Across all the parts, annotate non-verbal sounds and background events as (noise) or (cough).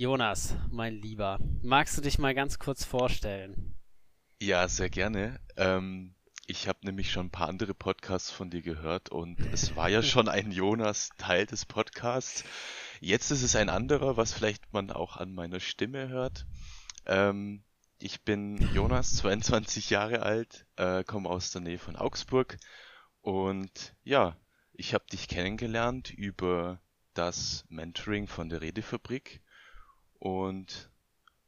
Jonas, mein Lieber, magst du dich mal ganz kurz vorstellen? Ja, sehr gerne. Ähm, ich habe nämlich schon ein paar andere Podcasts von dir gehört und es war ja schon ein (laughs) Jonas Teil des Podcasts. Jetzt ist es ein anderer, was vielleicht man auch an meiner Stimme hört. Ähm, ich bin Jonas, (laughs) 22 Jahre alt, äh, komme aus der Nähe von Augsburg und ja, ich habe dich kennengelernt über das Mentoring von der Redefabrik und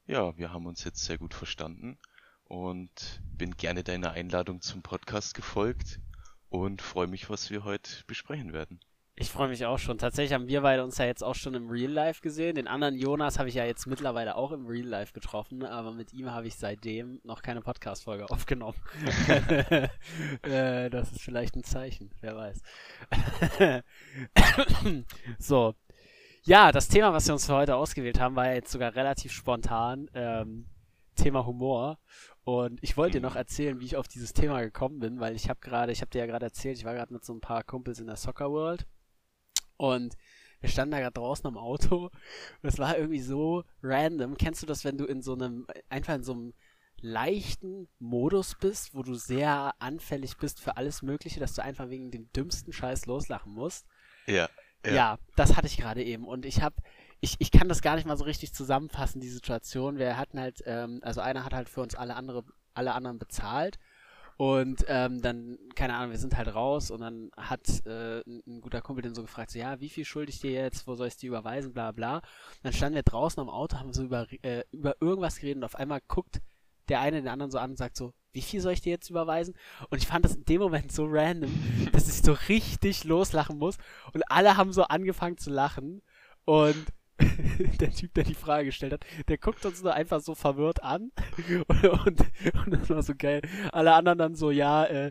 ja, wir haben uns jetzt sehr gut verstanden und bin gerne deiner Einladung zum Podcast gefolgt und freue mich, was wir heute besprechen werden. Ich freue mich auch schon. Tatsächlich haben wir beide uns ja jetzt auch schon im Real Life gesehen. Den anderen Jonas habe ich ja jetzt mittlerweile auch im Real Life getroffen, aber mit ihm habe ich seitdem noch keine Podcast-Folge aufgenommen. (laughs) Äh, das ist vielleicht ein Zeichen, wer weiß. (laughs) so, ja, das Thema, was wir uns für heute ausgewählt haben, war jetzt sogar relativ spontan. Ähm, Thema Humor. Und ich wollte dir noch erzählen, wie ich auf dieses Thema gekommen bin, weil ich habe gerade, ich habe dir ja gerade erzählt, ich war gerade mit so ein paar Kumpels in der Soccer World und wir standen da gerade draußen am Auto und es war irgendwie so random. Kennst du das, wenn du in so einem, einfach in so einem leichten Modus bist, wo du sehr anfällig bist für alles Mögliche, dass du einfach wegen dem dümmsten Scheiß loslachen musst? Ja. Ja, ja das hatte ich gerade eben. Und ich habe, ich, ich kann das gar nicht mal so richtig zusammenfassen, die Situation. Wir hatten halt, ähm, also einer hat halt für uns alle andere, alle anderen bezahlt. Und ähm, dann, keine Ahnung, wir sind halt raus und dann hat äh, ein, guter Kumpel den so gefragt, so, ja, wie viel schulde ich dir jetzt, wo soll ich dir überweisen, bla bla. Und dann standen wir draußen am Auto, haben so über, äh, über irgendwas geredet und auf einmal guckt der eine den anderen so an und sagt so, wie viel soll ich dir jetzt überweisen? Und ich fand das in dem Moment so random, (laughs) dass ich so richtig loslachen muss. Und alle haben so angefangen zu lachen. Und (laughs) der Typ, der die Frage gestellt hat, der guckt uns nur einfach so verwirrt an. Und, (laughs) und, und das war so geil. Alle anderen dann so, ja, äh,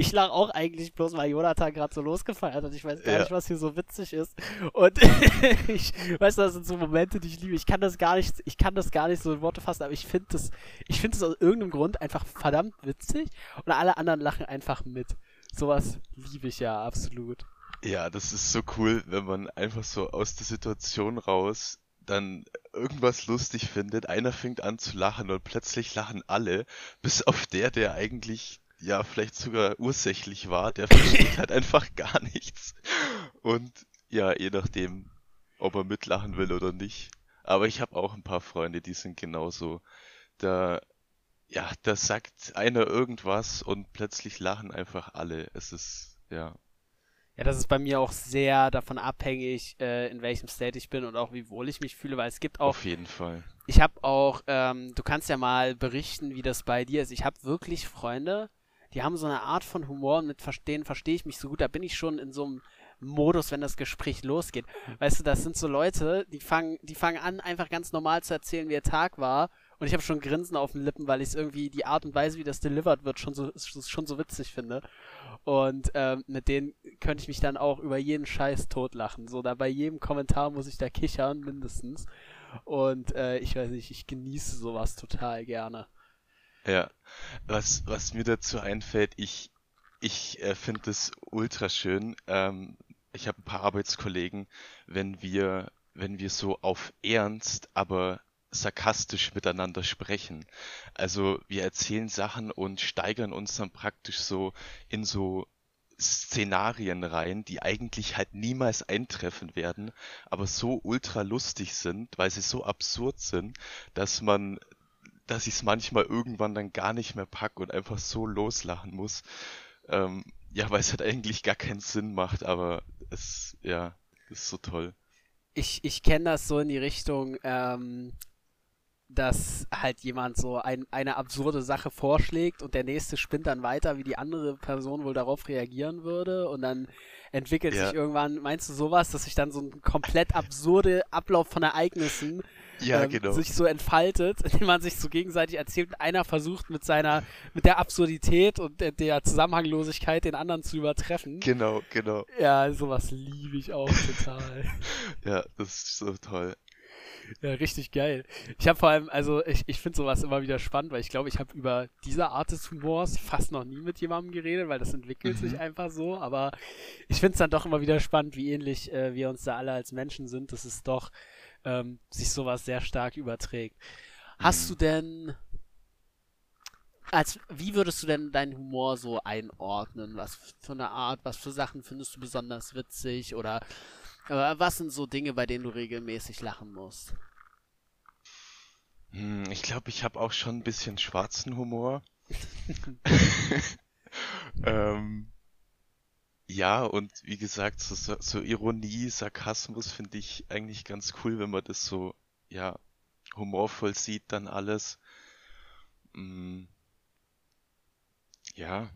ich lach auch eigentlich bloß, weil Jonathan gerade so losgefeiert hat. Ich weiß gar ja. nicht, was hier so witzig ist. Und (laughs) ich weiß, das sind so Momente, die ich liebe. Ich kann das gar nicht, ich kann das gar nicht so in Worte fassen, aber ich finde das, ich finde es aus irgendeinem Grund einfach verdammt witzig und alle anderen lachen einfach mit. Sowas liebe ich ja absolut. Ja, das ist so cool, wenn man einfach so aus der Situation raus dann irgendwas lustig findet, einer fängt an zu lachen und plötzlich lachen alle, bis auf der, der eigentlich ja vielleicht sogar ursächlich war, der versteht halt einfach (laughs) gar nichts. Und ja, je nachdem, ob er mitlachen will oder nicht. Aber ich habe auch ein paar Freunde, die sind genauso. Da, ja, da sagt einer irgendwas und plötzlich lachen einfach alle. Es ist, ja. Ja, das ist bei mir auch sehr davon abhängig, äh, in welchem State ich bin und auch wie wohl ich mich fühle, weil es gibt auch. Auf jeden Fall. Ich habe auch, ähm, du kannst ja mal berichten, wie das bei dir ist. Ich habe wirklich Freunde, die haben so eine Art von Humor mit denen verstehe ich mich so gut. Da bin ich schon in so einem Modus, wenn das Gespräch losgeht. Weißt du, das sind so Leute, die fangen, die fangen an, einfach ganz normal zu erzählen, wie ihr Tag war. Und ich habe schon Grinsen auf den Lippen, weil ich irgendwie die Art und Weise, wie das delivered wird, schon so, schon so witzig finde. Und ähm, mit denen könnte ich mich dann auch über jeden Scheiß totlachen. So, da bei jedem Kommentar muss ich da kichern, mindestens. Und äh, ich weiß nicht, ich genieße sowas total gerne. Ja, was, was mir dazu einfällt, ich, ich äh, finde das ultra schön. Ähm, ich habe ein paar Arbeitskollegen, wenn wir, wenn wir so auf Ernst, aber sarkastisch miteinander sprechen. Also wir erzählen Sachen und steigern uns dann praktisch so in so Szenarien rein, die eigentlich halt niemals eintreffen werden, aber so ultra lustig sind, weil sie so absurd sind, dass man dass ich es manchmal irgendwann dann gar nicht mehr pack und einfach so loslachen muss. Ähm, ja, weil es halt eigentlich gar keinen Sinn macht, aber es, ja, ist so toll. Ich, ich kenne das so in die Richtung, ähm, dass halt jemand so ein, eine absurde Sache vorschlägt und der nächste spinnt dann weiter, wie die andere Person wohl darauf reagieren würde und dann entwickelt ja. sich irgendwann, meinst du sowas, dass sich dann so ein komplett absurde Ablauf von Ereignissen ja, ähm, genau. sich so entfaltet, (laughs) indem man sich so gegenseitig erzählt und einer versucht mit seiner, mit der Absurdität und der, der Zusammenhanglosigkeit den anderen zu übertreffen. Genau, genau. Ja, sowas liebe ich auch total. (laughs) ja, das ist so toll. Ja, richtig geil. Ich habe vor allem, also ich, ich finde sowas immer wieder spannend, weil ich glaube, ich habe über diese Art des Humors fast noch nie mit jemandem geredet, weil das entwickelt mhm. sich einfach so. Aber ich finde es dann doch immer wieder spannend, wie ähnlich äh, wir uns da alle als Menschen sind. Das ist doch ähm, sich sowas sehr stark überträgt. Hast Mhm. du denn, als, wie würdest du denn deinen Humor so einordnen? Was für eine Art, was für Sachen findest du besonders witzig oder äh, was sind so Dinge, bei denen du regelmäßig lachen musst? Hm, ich glaube, ich habe auch schon ein bisschen schwarzen Humor. (laughs) (laughs) Ähm, ja, und wie gesagt, so, so, Ironie, Sarkasmus finde ich eigentlich ganz cool, wenn man das so, ja, humorvoll sieht, dann alles. Mm, ja,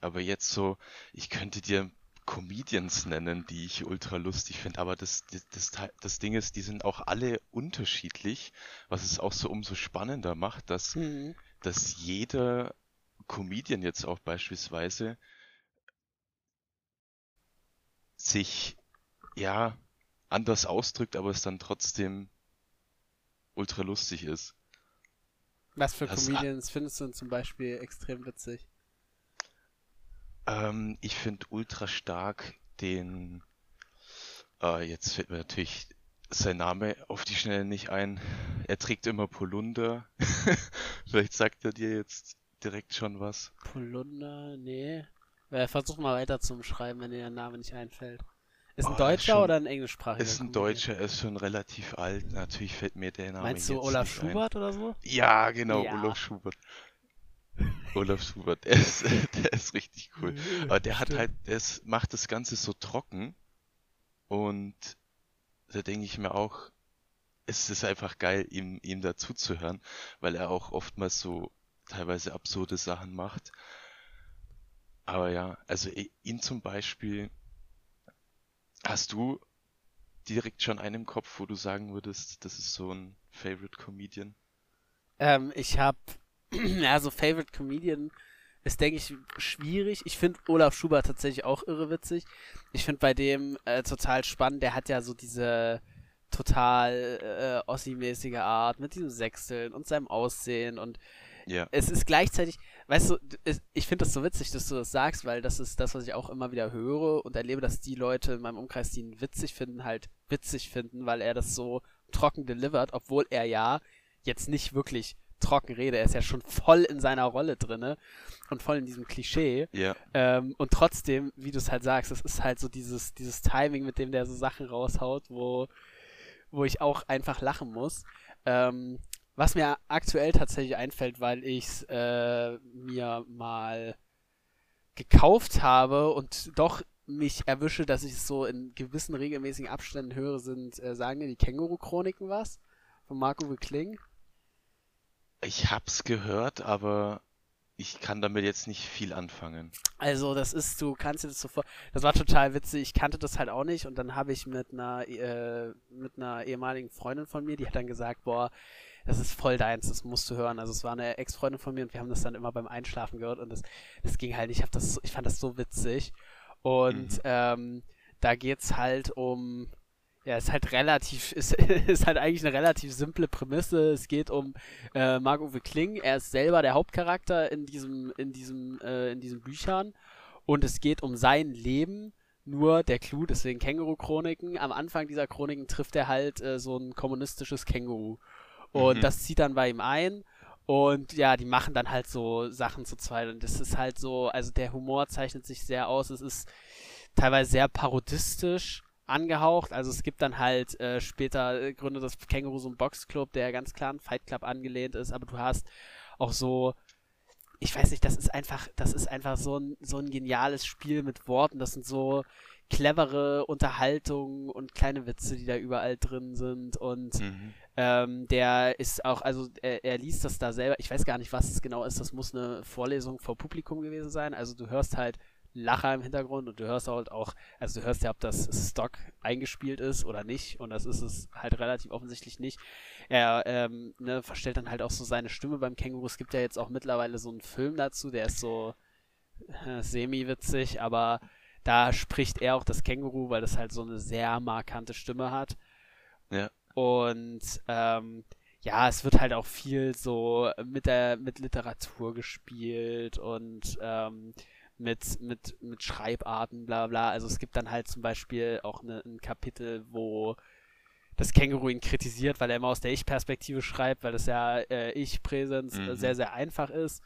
aber jetzt so, ich könnte dir Comedians nennen, die ich ultra lustig finde, aber das, das, das, das Ding ist, die sind auch alle unterschiedlich, was es auch so umso spannender macht, dass Mhm. dass jeder Comedian jetzt auch beispielsweise sich ja anders ausdrückt, aber es dann trotzdem ultra lustig ist. Was für Das- Comedians findest du denn zum Beispiel extrem witzig? Ähm, ich finde ultra stark den, äh, jetzt fällt mir natürlich sein Name auf die Schnelle nicht ein. Er trägt immer Polunder. (laughs) Vielleicht sagt er dir jetzt direkt schon was. Polunder? Nee. Äh, versuch mal weiter zu schreiben, wenn dir der Name nicht einfällt. Ist ein Oh, Deutscher schon- oder ein englischsprachiger Ist ein? Deutscher, er ist schon relativ alt. Natürlich fällt mir der Name Meinst du Olaf nicht ein. Schubert oder so? Ja, genau, Ja. Olaf Schubert. Olaf Schubert, der ist, (laughs) der ist richtig cool. Aber der hat Stimmt. halt, der ist, macht das Ganze so trocken und da denke ich mir auch, es ist einfach geil, ihm, ihm dazu zu hören, weil er auch oftmals so teilweise absurde Sachen macht. Aber ja, also ihn zum Beispiel, hast du direkt schon einen im Kopf, wo du sagen würdest, das ist so ein Favorite Comedian? Ähm, ich hab, (clears throat) ja, so Favorite Comedian ist, denke ich, schwierig. Ich finde Olaf Schubert tatsächlich auch irre Ich finde bei dem äh, total spannend. Der hat ja so diese total äh, Ossi-mäßige Art mit diesem Sechseln und seinem Aussehen und Ja, es ist gleichzeitig, weißt du, ich finde das so witzig, dass du das sagst, weil das ist das, was ich auch immer wieder höre und erlebe, dass die Leute in meinem Umkreis, die ihn witzig finden, halt witzig finden, weil er das so trocken delivert, obwohl er ja jetzt nicht wirklich trocken redet. Er ist ja schon voll in seiner Rolle drinne und voll in diesem Klischee. ja, Ähm, und trotzdem, wie du es halt sagst, es ist halt so dieses, dieses Timing, mit dem der so Sachen raushaut, wo, wo ich auch einfach lachen muss. Ähm, was mir aktuell tatsächlich einfällt, weil ich es äh, mir mal gekauft habe und doch mich erwische, dass ich es so in gewissen regelmäßigen Abständen höre, sind, äh, sagen dir die Känguru-Chroniken was? Von Marco Kling. Ich hab's gehört, aber ich kann damit jetzt nicht viel anfangen. Also, das ist, du kannst dir das so vor. Das war total witzig. Ich kannte das halt auch nicht. Und dann habe ich mit einer, äh, mit einer ehemaligen Freundin von mir, die hat dann gesagt, boah, das ist voll deins, das musst du hören. Also, es war eine Ex-Freundin von mir und wir haben das dann immer beim Einschlafen gehört und das, das ging halt nicht. Ich, das, ich fand das so witzig. Und Mhm. ähm, da geht's halt um. Ja, ist halt relativ, (laughs) ist, ist halt eigentlich eine relativ simple Prämisse. Es geht um äh, Marc-Uwe Kling. Er ist selber der Hauptcharakter in diesem, in diesem, äh, in diesen Büchern. Und es geht um sein Leben. Nur der Clou, deswegen Känguru-Chroniken. Am Anfang dieser Chroniken trifft er halt äh, so ein kommunistisches Känguru. Und Mhm. das zieht dann bei ihm ein. Und ja, die machen dann halt so Sachen zu zweit. Und das ist halt so, also der Humor zeichnet sich sehr aus. Es ist teilweise sehr parodistisch angehaucht. Also es gibt dann halt äh, später äh, gründet das Känguru so einen Boxclub, der ganz klar an Fight Club angelehnt ist, aber du hast auch so ich weiß nicht, das ist einfach, das ist einfach so ein, so ein geniales Spiel mit Worten. Das sind so clevere Unterhaltungen und kleine Witze, die da überall drin sind. Und Mhm. Ähm, der ist auch, also er, er liest das da selber. Ich weiß gar nicht, was es genau ist. Das muss eine Vorlesung vor Publikum gewesen sein. Also du hörst halt Lacher im Hintergrund und du hörst halt auch, also du hörst ja, ob das Stock eingespielt ist oder nicht. Und das ist es halt relativ offensichtlich nicht. Er ähm, ne, verstellt dann halt auch so seine Stimme beim Känguru. Es gibt ja jetzt auch mittlerweile so einen Film dazu, der ist so äh, semi-witzig, aber da spricht er auch das Känguru, weil das halt so eine sehr markante Stimme hat. Ja. Und ähm, ja, es wird halt auch viel so mit der mit Literatur gespielt und ähm, mit, mit, mit Schreibarten, bla bla. Also es gibt dann halt zum Beispiel auch ne, ein Kapitel, wo das Känguru ihn kritisiert, weil er immer aus der Ich-Perspektive schreibt, weil das ja äh, Ich-Präsenz äh, Mhm. sehr, sehr einfach ist.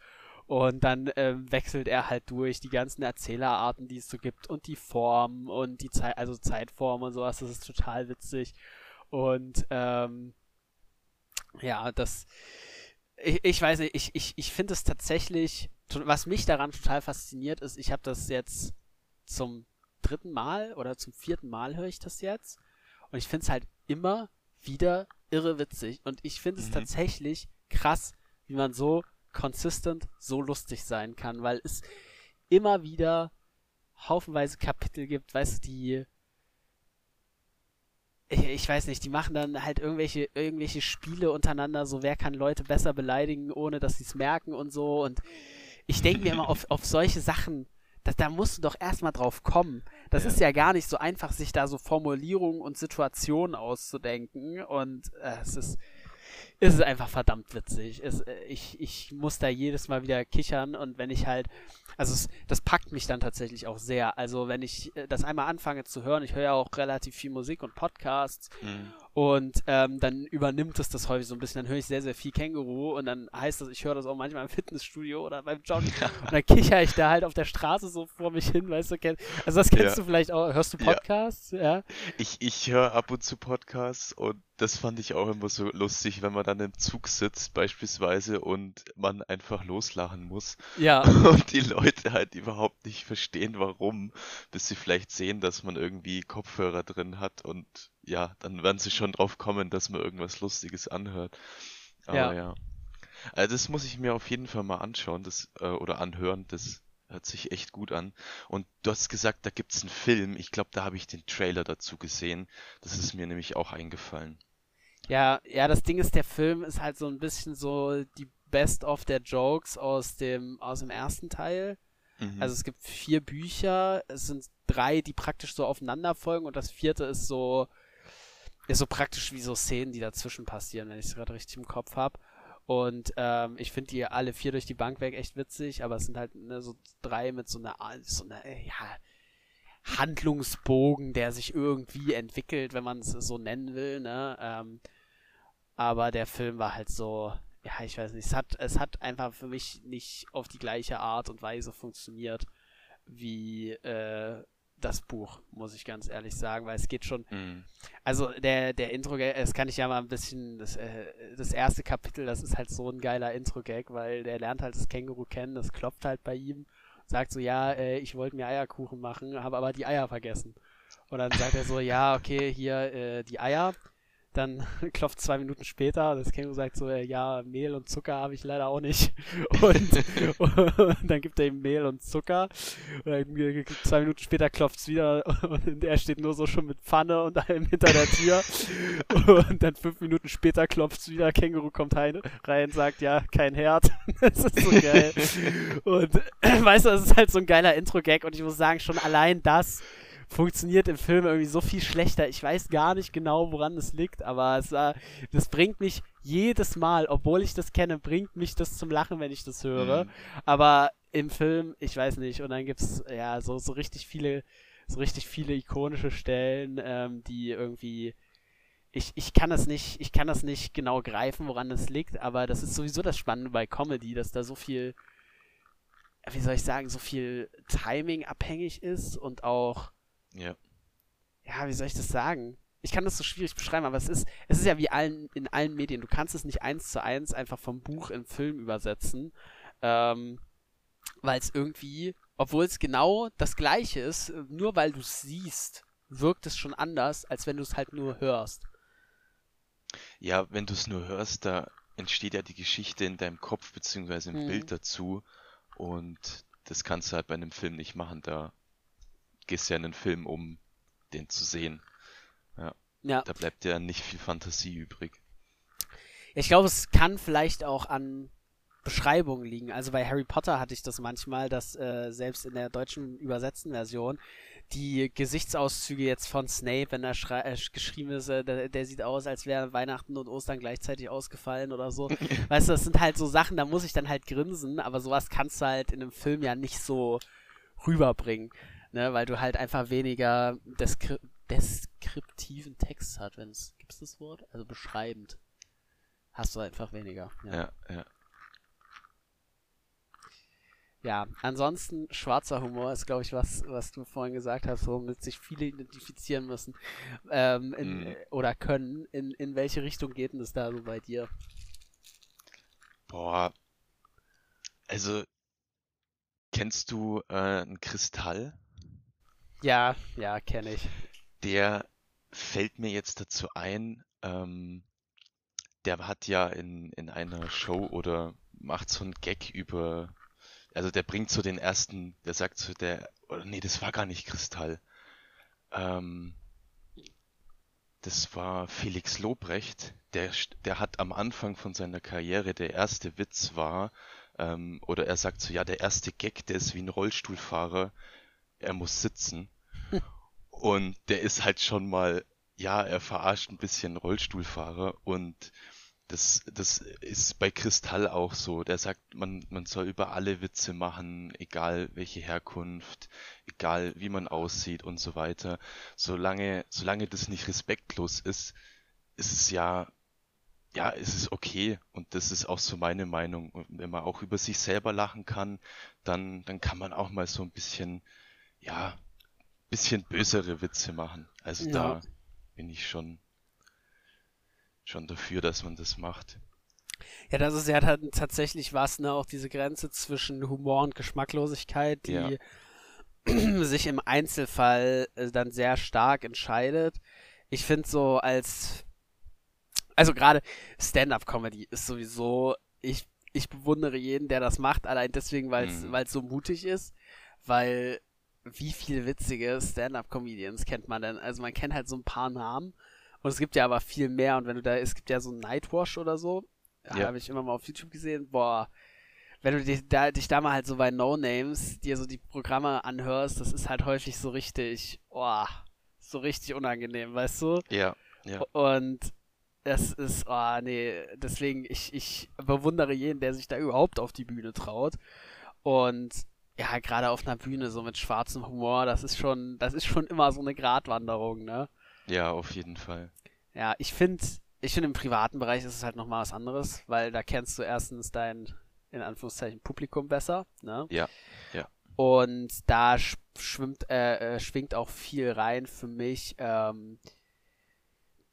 Und dann ähm, wechselt er halt durch die ganzen Erzählerarten, die es so gibt und die Form und die Zeit, also Zeitform und sowas. Das ist total witzig. Und ähm, ja, das, ich, ich weiß nicht, ich, ich, ich finde es tatsächlich, was mich daran total fasziniert ist, ich habe das jetzt zum dritten Mal oder zum vierten Mal höre ich das jetzt. Und ich finde es halt immer wieder irre witzig. Und ich finde es Mhm. tatsächlich krass, wie man so consistent so lustig sein kann, weil es immer wieder haufenweise Kapitel gibt, weißt du, die ich, (laughs) ich weiß nicht, die machen dann halt irgendwelche, irgendwelche Spiele untereinander, so wer kann Leute besser beleidigen, ohne dass sie es merken und so. Und ich denke mir immer auf, (laughs) auf solche Sachen, da, da musst du doch erstmal drauf kommen. Das Ja. ist ja gar nicht so einfach, sich da so Formulierungen und Situationen auszudenken. Und äh, es ist, es ist einfach verdammt witzig. Es, äh, ich, ich muss da jedes Mal wieder kichern und wenn ich halt, also es, das packt mich dann tatsächlich auch sehr. Also wenn ich äh, das einmal anfange zu hören, ich höre ja auch relativ viel Musik und Podcasts Mhm. und ähm, dann übernimmt es das häufig so ein bisschen. Dann höre ich sehr, sehr viel Känguru und dann heißt das, ich höre das auch manchmal im Fitnessstudio oder beim Joggen und dann kicher ich da halt auf der Straße so vor mich hin, weißt du, kenn, also das kennst Ja. du vielleicht auch, hörst du Ja. Podcasts? Ja. Ich, ich höre ab und zu Podcasts und das fand ich auch immer so lustig, wenn man dann im Zug sitzt beispielsweise und man einfach loslachen muss Ja, (laughs) und die Leute halt überhaupt nicht verstehen, warum, bis sie vielleicht sehen, dass man irgendwie Kopfhörer drin hat und ja, dann werden sie schon drauf kommen, dass man irgendwas Lustiges anhört. Aber Ja. ja. Also das muss ich mir auf jeden Fall mal anschauen, das äh, oder anhören, das hört sich echt gut an. Und du hast gesagt, da gibt's einen Film. Ich glaube, da habe ich den Trailer dazu gesehen. Das ist mir nämlich auch eingefallen. Ja, ja, das Ding ist, der Film ist halt so ein bisschen so die Best of der Jokes aus dem, aus dem ersten Teil. Mhm. Also es gibt vier Bücher, es sind drei, die praktisch so aufeinander folgen und das vierte ist so, ist so praktisch wie so Szenen, die dazwischen passieren, wenn ich es gerade richtig im Kopf habe. Und ähm, ich finde die alle vier durch die Bank weg echt witzig, aber es sind halt ne, so drei mit so einer, so einer, ja, Handlungsbogen, der sich irgendwie entwickelt, wenn man es so nennen will, ne? Ähm, aber der Film war halt so, ja, ich weiß nicht, es hat, es hat einfach für mich nicht auf die gleiche Art und Weise funktioniert wie äh, das Buch, muss ich ganz ehrlich sagen, weil es geht schon, Mhm. also der, der Intro-Gag, das kann ich ja mal ein bisschen, das, äh, das erste Kapitel, das ist halt so ein geiler Intro-Gag, weil der lernt halt das Känguru kennen, das klopft halt bei ihm, sagt so, ja, äh, ich wollte mir Eierkuchen machen, habe aber die Eier vergessen. Und dann sagt er so, ja, okay, hier äh, die Eier. Dann (laughs) klopft zwei Minuten später, das Känguru sagt so, äh, ja, Mehl und Zucker habe ich leider auch nicht. (laughs) Und, (laughs) und dann gibt er ihm Mehl und Zucker. Und dann, zwei Minuten später klopft es wieder und er steht nur so schon mit Pfanne und allem hinter der Tür. Und dann fünf Minuten später klopft es wieder, Känguru kommt rein, rein sagt, ja, kein Herd. Das ist so geil. Und (clears throat) weißt du, das ist halt so ein geiler Intro-Gag und ich muss sagen, schon allein das funktioniert im Film irgendwie so viel schlechter. Ich weiß gar nicht genau, woran es liegt, aber es, äh, das bringt mich jedes Mal, obwohl ich das kenne, bringt mich das zum Lachen, wenn ich das höre. Mhm. Aber im Film, ich weiß nicht, und dann gibt's ja so, so richtig viele, so richtig viele ikonische Stellen, ähm, die irgendwie. Ich, ich kann das nicht, ich kann das nicht genau greifen, woran das liegt, aber das ist sowieso das Spannende bei Comedy, dass da so viel, wie soll ich sagen, so viel Timing abhängig ist und auch Ja. ja, wie soll ich das sagen? Ich kann das so schwierig beschreiben, aber es ist, es ist ja wie allen, in allen Medien. Du kannst es nicht eins zu eins einfach vom Buch in Film übersetzen, ähm, weil es irgendwie, obwohl es genau das Gleiche ist, nur weil du es siehst, wirkt es schon anders, als wenn du es halt nur hörst. Ja, wenn du es nur hörst, da entsteht ja die Geschichte in deinem Kopf beziehungsweise im Mhm. Bild dazu und das kannst du halt bei einem Film nicht machen. Da gehst ja in den Film, um den zu sehen. Ja, Da bleibt ja nicht viel Fantasie übrig. ich glaube, es kann vielleicht auch an Beschreibungen liegen. Also bei Harry Potter hatte ich das manchmal, dass äh, selbst in der deutschen übersetzten Version die Gesichtsauszüge jetzt von Snape, wenn er äh, geschrieben ist, äh, der, der sieht aus, als wäre Weihnachten und Ostern gleichzeitig ausgefallen oder so. (laughs) weißt du, das sind halt so Sachen, da muss ich dann halt grinsen, aber sowas kannst du halt in einem Film ja nicht so rüberbringen, ne, weil du halt einfach weniger deskri deskriptiven Text hat, wenn es, gibt es das Wort? Also beschreibend. Hast du einfach weniger. Ja, ja. ja. Ja, ansonsten schwarzer Humor ist, glaube ich, was, was du vorhin gesagt hast, womit sich viele identifizieren müssen ähm, in, mm. oder können. In, in welche Richtung geht denn das da so bei dir? Boah, also kennst du äh, einen Kristall? Ja, ja, kenne ich. Der fällt mir jetzt dazu ein, ähm, der hat ja in, in einer Show oder macht so einen Gag über also der bringt so den ersten, der sagt so, der, oder nee, das war gar nicht Kristall. Ähm, das war Felix Lobrecht, der, der hat am Anfang von seiner Karriere, der erste Witz war, ähm, oder er sagt so, ja, der erste Gag, der ist wie ein Rollstuhlfahrer, er muss sitzen. Und der ist halt schon mal, ja, er verarscht ein bisschen Rollstuhlfahrer und das, das ist bei Kristall auch so. Der sagt, man, man soll über alle Witze machen, egal welche Herkunft, egal wie man aussieht und so weiter. Solange, solange das nicht respektlos ist, ist es ja, ja, ist es okay. Und das ist auch so meine Meinung. Und wenn man auch über sich selber lachen kann, dann, dann kann man auch mal so ein bisschen, ja, bisschen bösere Witze machen. Also ja. da bin ich schon schon dafür, dass man das macht. Ja, das ist ja tatsächlich was, ne, auch diese Grenze zwischen Humor und Geschmacklosigkeit, die ja. (clears throat) sich im Einzelfall äh, dann sehr stark entscheidet. Ich finde so als, also gerade Stand-up-Comedy ist sowieso, ich, ich bewundere jeden, der das macht, allein deswegen, weil es mhm. so mutig ist, weil wie viele witzige Stand-up-Comedians kennt man denn? Also man kennt halt so ein paar Namen und es gibt ja aber viel mehr. Und wenn du da, es gibt ja so Nightwash oder so. Ja. Habe ich immer mal auf YouTube gesehen. Boah, wenn du dich da, dich da mal halt so bei No Names dir so die Programme anhörst, das ist halt häufig so richtig, boah, so richtig unangenehm, weißt du? Ja, ja. Und das ist, oh nee, deswegen, ich, ich bewundere jeden, der sich da überhaupt auf die Bühne traut. Und ja, gerade auf einer Bühne so mit schwarzem Humor, das ist schon, das ist schon immer so eine Gratwanderung, ne? Ja, auf jeden Fall. Ja, ich finde, ich finde im privaten Bereich ist es halt nochmal was anderes, weil da kennst du erstens dein, in Anführungszeichen, Publikum besser, ne? Ja, ja. Und da schwimmt, äh, äh, schwingt auch viel rein für mich, ähm,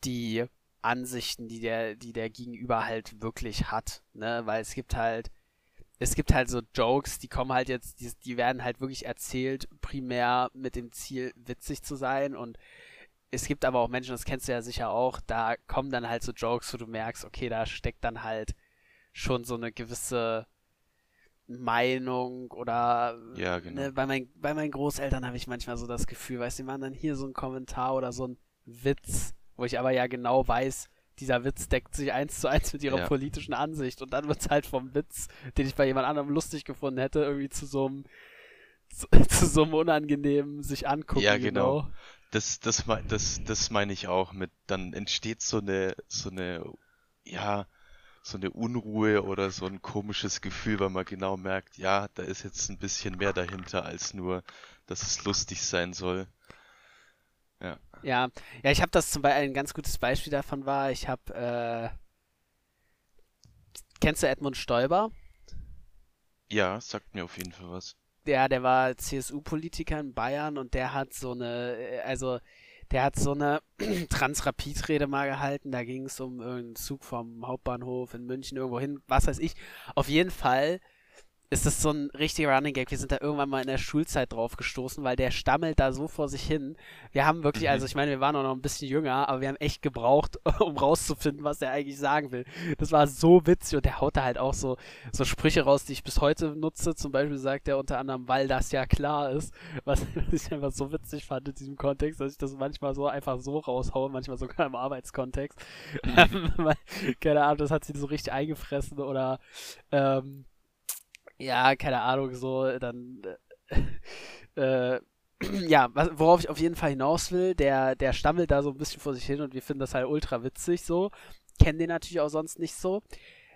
die Ansichten, die der, die der Gegenüber halt wirklich hat, ne? Weil es gibt halt, es gibt halt so Jokes, die kommen halt jetzt, die, die werden halt wirklich erzählt, primär mit dem Ziel, witzig zu sein und es gibt aber auch Menschen, das kennst du ja sicher auch, da kommen dann halt so Jokes, wo du merkst, okay, da steckt dann halt schon so eine gewisse Meinung oder ja, genau. ne, bei, mein, bei meinen Großeltern habe ich manchmal so das Gefühl, weißt du, die machen dann hier so einen Kommentar oder so einen Witz, wo ich aber ja genau weiß, dieser Witz deckt sich eins zu eins mit ihrer ja. politischen Ansicht und dann wird es halt vom Witz, den ich bei jemand anderem lustig gefunden hätte, irgendwie zu so einem zu, (laughs) zu so einem unangenehmen sich angucken. Ja, genau. genau das, das, das, das meine ich auch mit, dann entsteht so eine, so eine, ja, so eine Unruhe oder so ein komisches Gefühl, weil man genau merkt, ja, da ist jetzt ein bisschen mehr dahinter als nur, dass es lustig sein soll. Ja. Ja, ja, ich habe das zum Beispiel, ein ganz gutes Beispiel davon war, ich habe, äh, kennst du Edmund Stoiber? Ja, sagt mir auf jeden Fall was der, der war CSU-Politiker in Bayern und der hat so eine, äh, also der hat so eine (clears throat) Transrapid-Rede mal gehalten. Da ging es um irgendeinen Zug vom Hauptbahnhof in München irgendwo hin, was weiß ich. Auf jeden Fall ist das so ein richtiger Running Gag. Wir sind da irgendwann mal in der Schulzeit drauf gestoßen, weil der stammelt da so vor sich hin. Wir haben wirklich, also mhm. ich meine, wir waren auch noch ein bisschen jünger, aber wir haben echt gebraucht, (laughs) um rauszufinden, was der eigentlich sagen will. Das war so witzig und der haut da halt auch so, so Sprüche raus, die ich bis heute nutze. Zum Beispiel sagt er unter anderem, weil das ja klar ist, (laughs) was ich einfach so witzig fand in diesem Kontext, dass ich das manchmal so einfach so raushaue, manchmal sogar im Arbeitskontext. Mhm. (laughs) Keine Ahnung, das hat sie so richtig eingefressen oder ähm, ja, keine Ahnung, so, dann, äh, äh, (clears throat) ja, worauf ich auf jeden Fall hinaus will, der, der stammelt da so ein bisschen vor sich hin und wir finden das halt ultra witzig so. Kennen den natürlich auch sonst nicht so.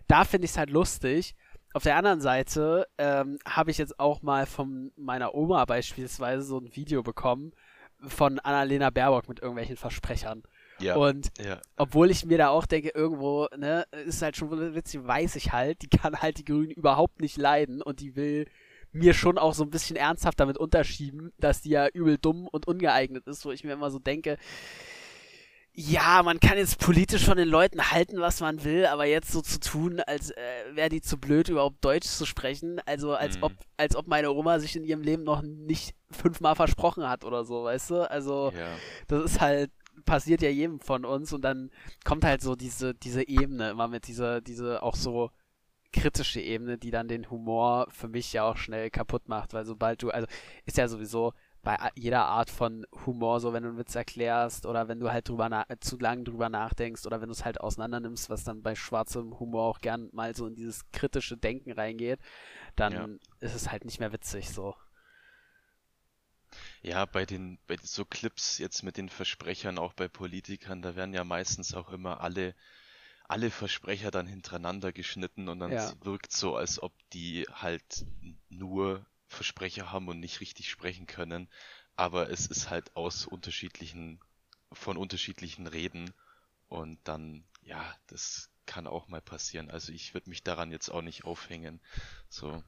Da finde ich es halt lustig. Auf der anderen Seite ähm, habe ich jetzt auch mal von meiner Oma beispielsweise so ein Video bekommen, von Annalena Baerbock mit irgendwelchen Versprechern. Ja. Und ja. obwohl ich mir da auch denke, irgendwo, ne, ist halt schon witzig, weiß ich halt, die kann halt die Grünen überhaupt nicht leiden und die will mir schon auch so ein bisschen ernsthaft damit unterschieben, dass die ja übel dumm und ungeeignet ist, wo ich mir immer so denke, ja, man kann jetzt politisch von den Leuten halten, was man will, aber jetzt so zu tun, als äh, wäre die zu blöd, überhaupt Deutsch zu sprechen, also als Mhm. ob, als ob meine Oma sich in ihrem Leben noch nicht fünfmal versprochen hat oder so, weißt du? Also ja. das ist halt, passiert ja jedem von uns und dann kommt halt so diese, diese Ebene immer mit dieser, diese auch so kritische Ebene, die dann den Humor für mich ja auch schnell kaputt macht, weil sobald du, also ist ja sowieso bei jeder Art von Humor so, wenn du einen Witz erklärst oder wenn du halt drüber na zu lang drüber nachdenkst oder wenn du es halt auseinander nimmst, was dann bei schwarzem Humor auch gern mal so in dieses kritische Denken reingeht, dann Ja. ist es halt nicht mehr witzig so. Ja, bei den, bei so Clips jetzt mit den Versprechern, auch bei Politikern, da werden ja meistens auch immer alle, alle Versprecher dann hintereinander geschnitten und dann Ja. wirkt so, als ob die halt nur Versprecher haben und nicht richtig sprechen können. Aber es ist halt aus unterschiedlichen, von unterschiedlichen Reden und dann, ja, das kann auch mal passieren. Also ich würde mich daran jetzt auch nicht aufhängen. So,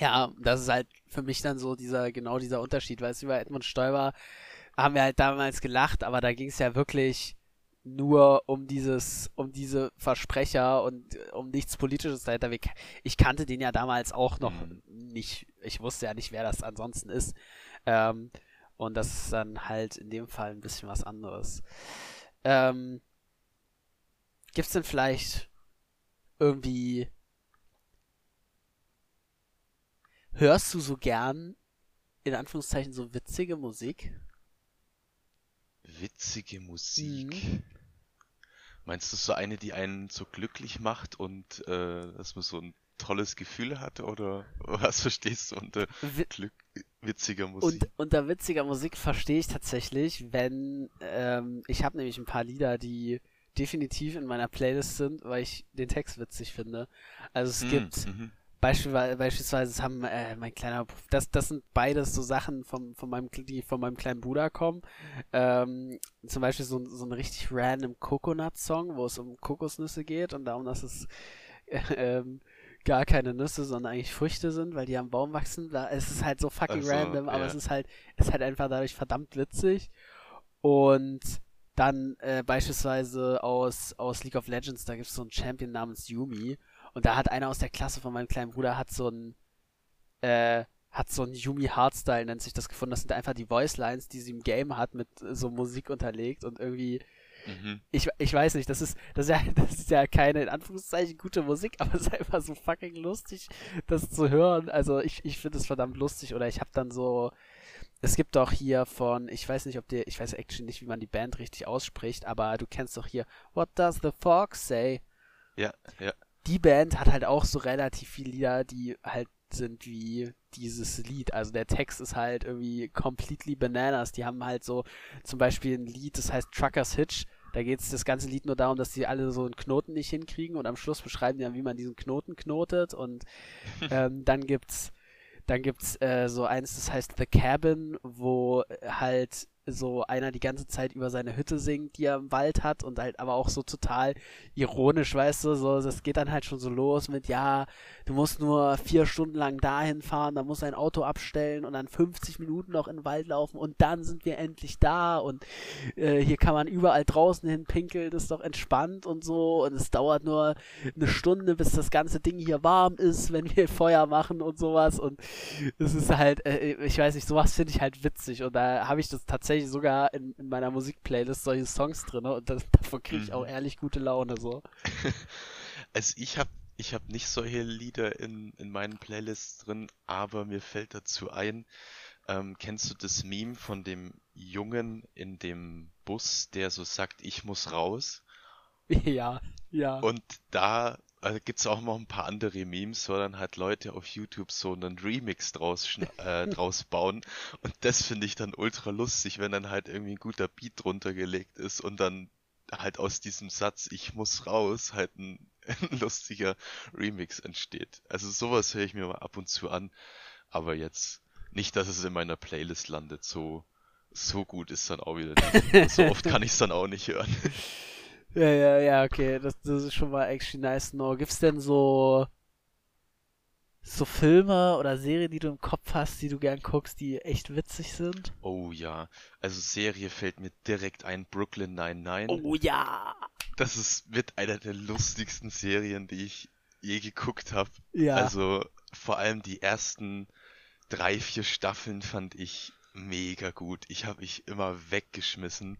Ja, das ist halt für mich dann so dieser, genau dieser Unterschied, weißt du, bei Edmund Stoiber haben wir halt damals gelacht, aber da ging es ja wirklich nur um dieses, um diese Versprecher und äh, um nichts Politisches dahinter. Ich kannte den ja damals auch noch Mhm. nicht, ich wusste ja nicht, wer das ansonsten ist. Ähm, und das ist dann halt in dem Fall ein bisschen was anderes. Ähm, gibt's denn vielleicht irgendwie Hörst du so gern, in Anführungszeichen, so witzige Musik? witzige Musik. Mhm. Meinst du so eine, die einen so glücklich macht und äh, dass man so ein tolles Gefühl hat? Oder (laughs) was verstehst du unter Glück, witziger Musik? und unter witziger Musik verstehe ich tatsächlich, wenn ähm, ich habe nämlich ein paar Lieder, die definitiv in meiner Playlist sind, weil ich den Text witzig finde. Also es Hm, gibt beispielsweise, beispielsweise haben äh, mein kleiner, das das sind beides so Sachen vom, von meinem, die von meinem kleinen Bruder kommen. Ähm, zum Beispiel so, ein- so ein richtig random Coconut-Song, wo es um Kokosnüsse geht und darum, dass es (laughs) ähm, gar keine Nüsse, sondern eigentlich Früchte sind, weil die am Baum wachsen. Da, es ist halt so fucking Ach so, random, aber ja. es ist halt, es ist halt einfach dadurch verdammt witzig. Und dann äh, beispielsweise aus, aus League of Legends, da gibt es so einen Champion namens Yumi. Und da hat einer aus der Klasse von meinem kleinen Bruder hat so ein äh, hat so ein Yumi Hardstyle, nennt sich das gefunden. Das sind einfach die Voice Lines, die sie im Game hat, mit so Musik unterlegt und irgendwie Mhm. ich, ich weiß nicht, das ist, das ist ja, (laughs) das ist ja keine, in Anführungszeichen, gute Musik, aber es ist einfach so fucking lustig, das zu hören. Also ich, ich finde es verdammt lustig oder ich habe dann so, es gibt doch hier von, ich weiß nicht, ob dir, ich weiß actually nicht, wie man die Band richtig ausspricht, aber du kennst doch hier What Does the Fox Say? Ja, ja. Die Band hat halt auch so relativ viele Lieder, die halt sind wie dieses Lied. Also der Text ist halt irgendwie completely bananas. Die haben halt so zum Beispiel ein Lied, das heißt Truckers Hitch. Da geht es das ganze Lied nur darum, dass die alle so einen Knoten nicht hinkriegen und am Schluss beschreiben die dann, wie man diesen Knoten knotet. Und (laughs) ähm, dann gibt's dann gibt's äh, so eins, das heißt The Cabin, wo halt so einer die ganze Zeit über seine Hütte singt, die er im Wald hat und halt aber auch so total ironisch, weißt du, so, das geht dann halt schon so los mit, ja, du musst nur vier Stunden lang dahin fahren, dann musst du ein Auto abstellen und dann 50 Minuten noch in den Wald laufen und dann sind wir endlich da und äh, hier kann man überall draußen hin pinkeln, das ist doch entspannt und so und es dauert nur eine Stunde, bis das ganze Ding hier warm ist, wenn wir Feuer machen und sowas und es ist halt, äh, ich weiß nicht, sowas finde ich halt witzig und da habe ich das tatsächlich sogar in, in meiner Musikplaylist solche Songs drin und das, davon kriege ich Mhm. auch ehrlich gute Laune so. (laughs) Also ich habe ich hab nicht solche Lieder in, in meinen Playlists drin, aber mir fällt dazu ein, ähm, kennst du das Meme von dem Jungen in dem Bus, der so sagt, ich muss raus? (laughs) ja, ja. Und da also gibt's auch noch ein paar andere Memes, wo dann halt Leute auf YouTube so einen Remix draus, (laughs) äh, draus bauen. Und das finde ich dann ultra lustig, wenn dann halt irgendwie ein guter Beat drunter gelegt ist und dann halt aus diesem Satz, ich muss raus, halt ein, (laughs) ein lustiger Remix entsteht. Also sowas höre ich mir mal ab und zu an. Aber jetzt nicht, dass es in meiner Playlist landet. So, so gut ist dann auch wieder nicht. so oft kann ich es dann auch nicht hören. (laughs) Ja, ja, ja, okay. Das, das ist schon mal actually nice know. Gibt's denn so so Filme oder Serien, die du im Kopf hast, die du gern guckst, die echt witzig sind? Oh ja, also Serie fällt mir direkt ein, Brooklyn 99. Oh ja! Das ist mit einer der lustigsten Serien, die ich je geguckt habe. Ja. Also vor allem die ersten drei, vier Staffeln fand ich mega gut. Ich habe mich immer weggeschmissen.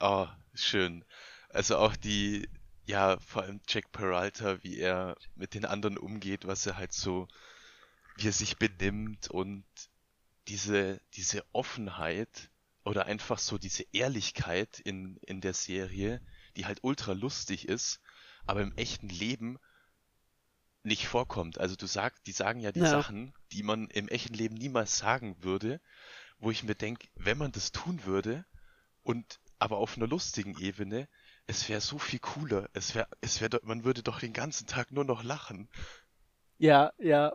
Oh, schön. Also auch die, ja, vor allem Jack Peralta, wie er mit den anderen umgeht, was er halt so, wie er sich benimmt und diese, diese Offenheit oder einfach so diese Ehrlichkeit in, in der Serie, die halt ultra lustig ist, aber im echten Leben nicht vorkommt. Also du sagst, die sagen ja die Ja. Sachen, die man im echten Leben niemals sagen würde, wo ich mir denke, wenn man das tun würde und aber auf einer lustigen Ebene, es wäre so viel cooler. Es wäre, es wäre, man würde doch den ganzen Tag nur noch lachen. Ja, ja.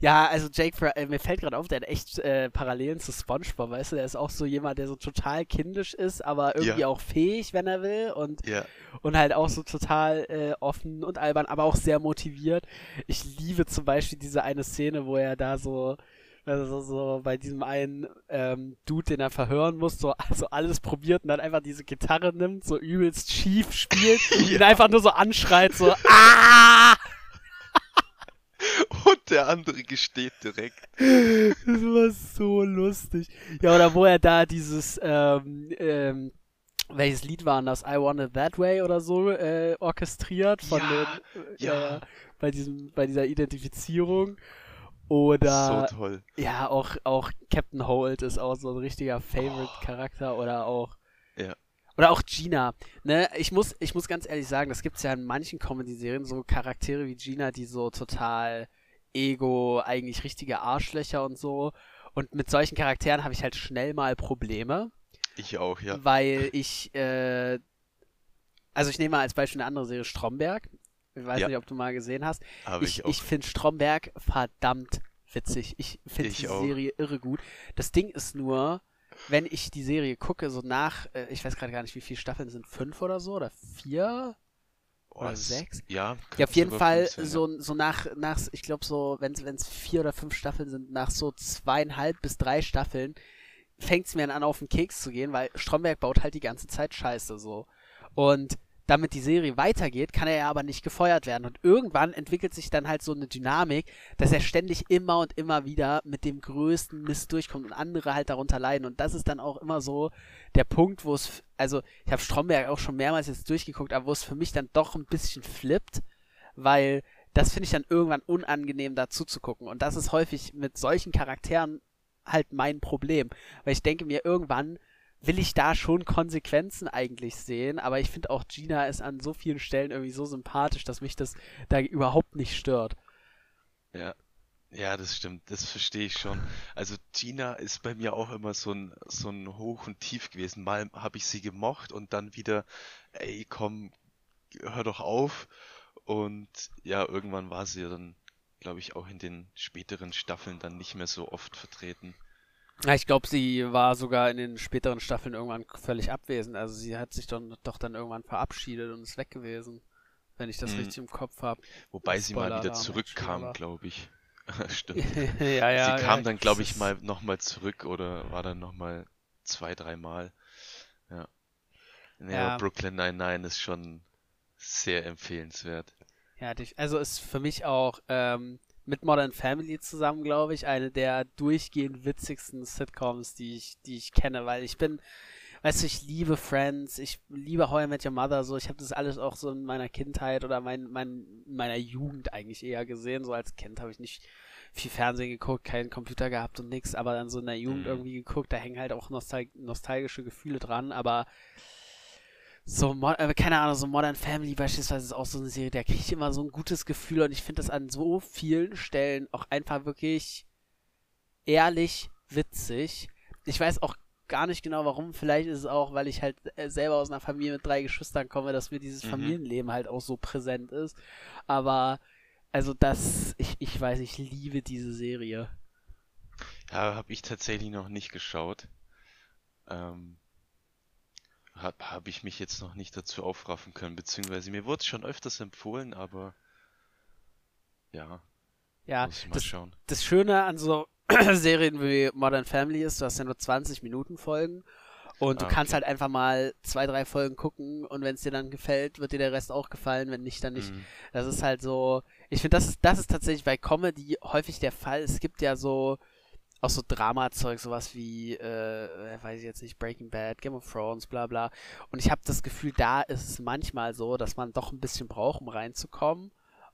Ja, also Jake, äh, mir fällt gerade auf, der hat echt äh, Parallelen zu SpongeBob, weißt du, der ist auch so jemand, der so total kindisch ist, aber irgendwie Ja. auch fähig, wenn er will und, Ja, und halt auch so total äh, offen und albern, aber auch sehr motiviert. Ich liebe zum Beispiel diese eine Szene, wo er da so, also so bei diesem einen ähm, Dude, den er verhören muss, so also alles probiert und dann einfach diese Gitarre nimmt, so übelst schief spielt (laughs) und ihn einfach nur so anschreit, so (laughs) ah! und der andere gesteht direkt. Das war so lustig. Ja, oder wo er da dieses, ähm, ähm, welches Lied war das? I Want It That Way oder so, äh, orchestriert von Ja, den, äh, ja. bei diesem, bei dieser Identifizierung. Oder, So toll. ja, auch, auch Captain Holt ist auch so ein richtiger Favorite-Charakter oder auch, Ja. oder auch Gina, ne? Ich muss, ich muss ganz ehrlich sagen, das gibt's ja in manchen Comedy-Serien, so Charaktere wie Gina, die so total Ego, eigentlich richtige Arschlöcher und so. Und mit solchen Charakteren habe ich halt schnell mal Probleme, Ich auch, ja. weil ich, äh, also ich nehme mal als Beispiel eine andere Serie, Stromberg. Ich weiß Ja. nicht, ob du mal gesehen hast. Habe Ich, ich ich finde Stromberg verdammt witzig. Ich finde die auch. Serie irre gut. Das Ding ist nur, wenn ich die Serie gucke, so nach, äh, ich weiß gerade gar nicht, wie viele Staffeln sind, fünf oder so oder vier? Oh, oder sechs? Ja, Ja, auf jeden Fall sein, ja. so, so nach, nach, ich glaube so, wenn es vier oder fünf Staffeln sind, nach so zweieinhalb bis drei Staffeln, fängt es mir an, auf den Keks zu gehen, weil Stromberg baut halt die ganze Zeit Scheiße so. Und damit die Serie weitergeht, kann er ja aber nicht gefeuert werden. Und irgendwann entwickelt sich dann halt so eine Dynamik, dass er ständig immer und immer wieder mit dem größten Mist durchkommt und andere halt darunter leiden. Und das ist dann auch immer so der Punkt, wo es, also ich habe Stromberg auch schon mehrmals jetzt durchgeguckt, aber wo es für mich dann doch ein bisschen flippt, weil das finde ich dann irgendwann unangenehm dazu zu gucken. Und das ist häufig mit solchen Charakteren halt mein Problem. Weil ich denke mir, irgendwann will ich da schon Konsequenzen eigentlich sehen, aber ich finde auch Gina ist an so vielen Stellen irgendwie so sympathisch, dass mich das da überhaupt nicht stört. Ja. Ja, das stimmt, das verstehe ich schon. Also Gina ist bei mir auch immer so ein, so ein Hoch und Tief gewesen. Mal habe ich sie gemocht und dann wieder, ey, komm, hör doch auf. Und ja, irgendwann war sie dann, glaube ich, auch in den späteren Staffeln dann nicht mehr so oft vertreten. Ja, ich glaube, sie war sogar in den späteren Staffeln irgendwann völlig abwesend. Also sie hat sich dann doch dann irgendwann verabschiedet und ist weg gewesen, wenn ich das Hm. richtig im Kopf habe. Wobei sie mal wieder zurückkam, glaube ich. (laughs) (laughs) Stimmt. ja, ja. Sie kam ja, dann, glaube ich, mal nochmal zurück oder war dann nochmal zwei, dreimal. Ja. Ja. Brooklyn Nine-Nine ist schon sehr empfehlenswert. Ja, also ist für mich auch ähm, mit Modern Family zusammen, glaube ich, eine der durchgehend witzigsten Sitcoms, die ich, die ich kenne, weil ich bin, weißt du, ich liebe Friends, ich liebe How I Met Your Mother, so, ich habe das alles auch so in meiner Kindheit oder mein, mein, in meiner Jugend eigentlich eher gesehen, so als Kind habe ich nicht viel Fernsehen geguckt, keinen Computer gehabt und nix, aber dann so in der Jugend Mhm. irgendwie geguckt, da hängen halt auch nostal nostalgische Gefühle dran, aber so, äh, keine Ahnung, so Modern Family beispielsweise ist auch so eine Serie, da kriege ich immer so ein gutes Gefühl und ich finde das an so vielen Stellen auch einfach wirklich ehrlich witzig. Ich weiß auch gar nicht genau warum, vielleicht ist es auch, weil ich halt äh, selber aus einer Familie mit drei Geschwistern komme, dass mir dieses Mhm. Familienleben halt auch so präsent ist. Aber, also das, ich, ich weiß, ich liebe diese Serie. Ja, habe ich tatsächlich noch nicht geschaut. Ähm, habe hab ich mich jetzt noch nicht dazu aufraffen können, beziehungsweise mir wurde es schon öfters empfohlen, aber ja, Ja, muss ich mal das, schauen. das Schöne an so (clears throat) Serien wie Modern Family ist, du hast ja nur 20 Minuten Folgen und du Ah, kannst okay. halt einfach mal zwei, drei Folgen gucken und wenn es dir dann gefällt, wird dir der Rest auch gefallen, wenn nicht, dann nicht. Mhm. Das ist halt so, ich finde, das ist, das ist tatsächlich bei Comedy häufig der Fall. Es gibt ja so, auch so Dramazeug, sowas wie, äh, weiß ich jetzt nicht, Breaking Bad, Game of Thrones, bla bla. Und ich habe das Gefühl, da ist es manchmal so, dass man doch ein bisschen braucht, um reinzukommen.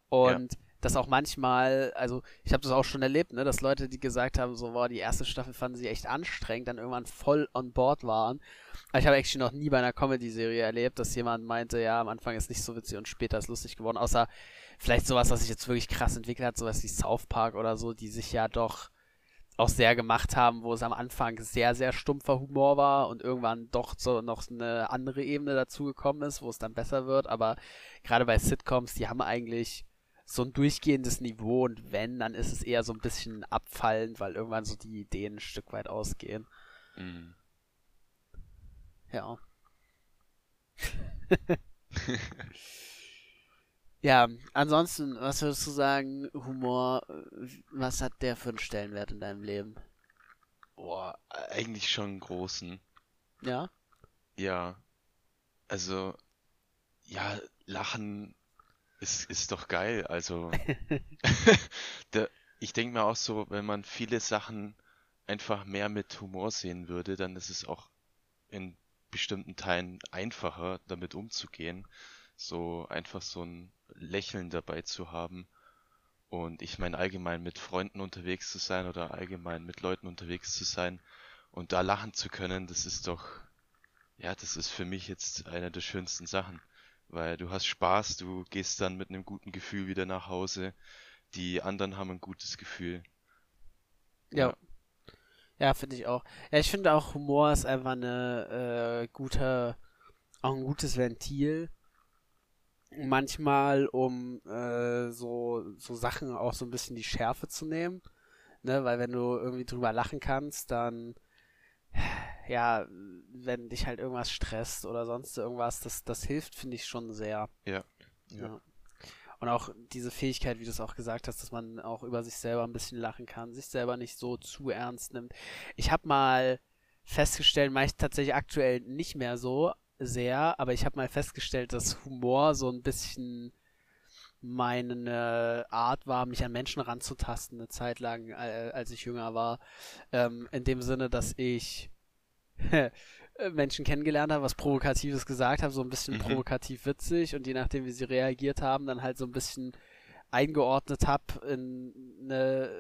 Und das auch manchmal, also ich habe das auch schon erlebt, ne, dass Leute, die gesagt haben, so, boah, die erste Staffel fanden sie echt anstrengend, dann irgendwann voll on board waren. Aber ich habe actually noch nie bei einer Comedy-Serie erlebt, dass jemand meinte, ja, am Anfang ist nicht so witzig und später ist lustig geworden, außer vielleicht sowas, was sich jetzt wirklich krass entwickelt hat, sowas wie South Park oder so, die sich ja doch auch sehr gemacht haben, wo es am Anfang sehr, sehr stumpfer Humor war und irgendwann doch so noch eine andere Ebene dazugekommen ist, wo es dann besser wird. Aber gerade bei Sitcoms, die haben eigentlich so ein durchgehendes Niveau und wenn, dann ist es eher so ein bisschen abfallend, weil irgendwann so die Ideen ein Stück weit ausgehen. Mhm. Ja. (laughs) (laughs) Ja, ansonsten, was würdest du sagen, Humor, äh, was hat der für einen Stellenwert in deinem Leben? Boah, eigentlich schon einen großen. Ja? Ja, also, ja, Lachen ist, ist doch geil. Also, (laughs) (laughs) der, ich denke mir auch so, wenn man viele Sachen einfach mehr mit Humor sehen würde, dann ist es auch in bestimmten Teilen einfacher, damit umzugehen. So einfach so ein Lächeln dabei zu haben. Und ich meine, allgemein mit Freunden unterwegs zu sein oder allgemein mit Leuten unterwegs zu sein und da lachen zu können, das ist doch, ja, das ist für mich jetzt eine der schönsten Sachen. Weil du hast Spaß, du gehst dann mit einem guten Gefühl wieder nach Hause. Die anderen haben ein gutes Gefühl. Ja. Ja, finde ich auch. Ja, ich finde auch Humor ist einfach eine äh, gute, auch ein gutes Ventil. Manchmal, um äh, so, so Sachen auch so ein bisschen die Schärfe zu nehmen. Ne, weil wenn du irgendwie drüber lachen kannst, dann ja, wenn dich halt irgendwas stresst oder sonst irgendwas, das, das hilft, finde ich schon sehr. Ja. Ja. Und auch diese Fähigkeit, wie du es auch gesagt hast, dass man auch über sich selber ein bisschen lachen kann, sich selber nicht so zu ernst nimmt. Ich habe mal festgestellt, mache ich tatsächlich aktuell nicht mehr so sehr, aber ich habe mal festgestellt, dass Humor so ein bisschen meine Art war, mich an Menschen ranzutasten, eine Zeit lang, äh, als ich jünger war. Ähm, in dem Sinne, dass ich (laughs) Menschen kennengelernt habe, was Provokatives gesagt habe, so ein bisschen Mhm. provokativ witzig und je nachdem, wie sie reagiert haben, dann halt so ein bisschen eingeordnet habe in eine,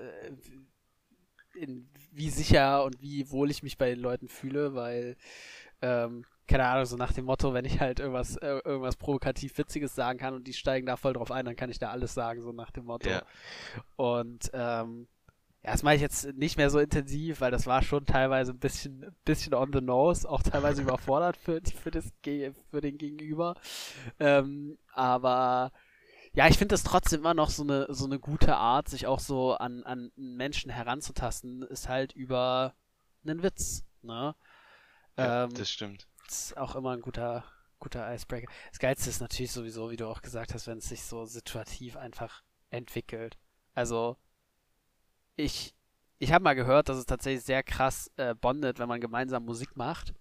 in wie sicher und wie wohl ich mich bei den Leuten fühle, weil ähm, keine Ahnung, so nach dem Motto, wenn ich halt irgendwas, äh, irgendwas provokativ Witziges sagen kann und die steigen da voll drauf ein, dann kann ich da alles sagen, so nach dem Motto. Ja. Und ähm, ja, das mache ich jetzt nicht mehr so intensiv, weil das war schon teilweise ein bisschen, bisschen on the nose, auch teilweise (laughs) überfordert für, für, das, für den Gegenüber. Ähm, aber ja, ich finde das trotzdem immer noch so eine, so eine gute Art, sich auch so an, an Menschen heranzutasten, ist halt über einen Witz, ne? Ja, ähm, das stimmt. Ist auch immer ein guter, guter Icebreaker. Das Geilste ist natürlich sowieso, wie du auch gesagt hast, wenn es sich so situativ einfach entwickelt. Also, ich, ich habe mal gehört, dass es tatsächlich sehr krass äh, bondet, wenn man gemeinsam Musik macht.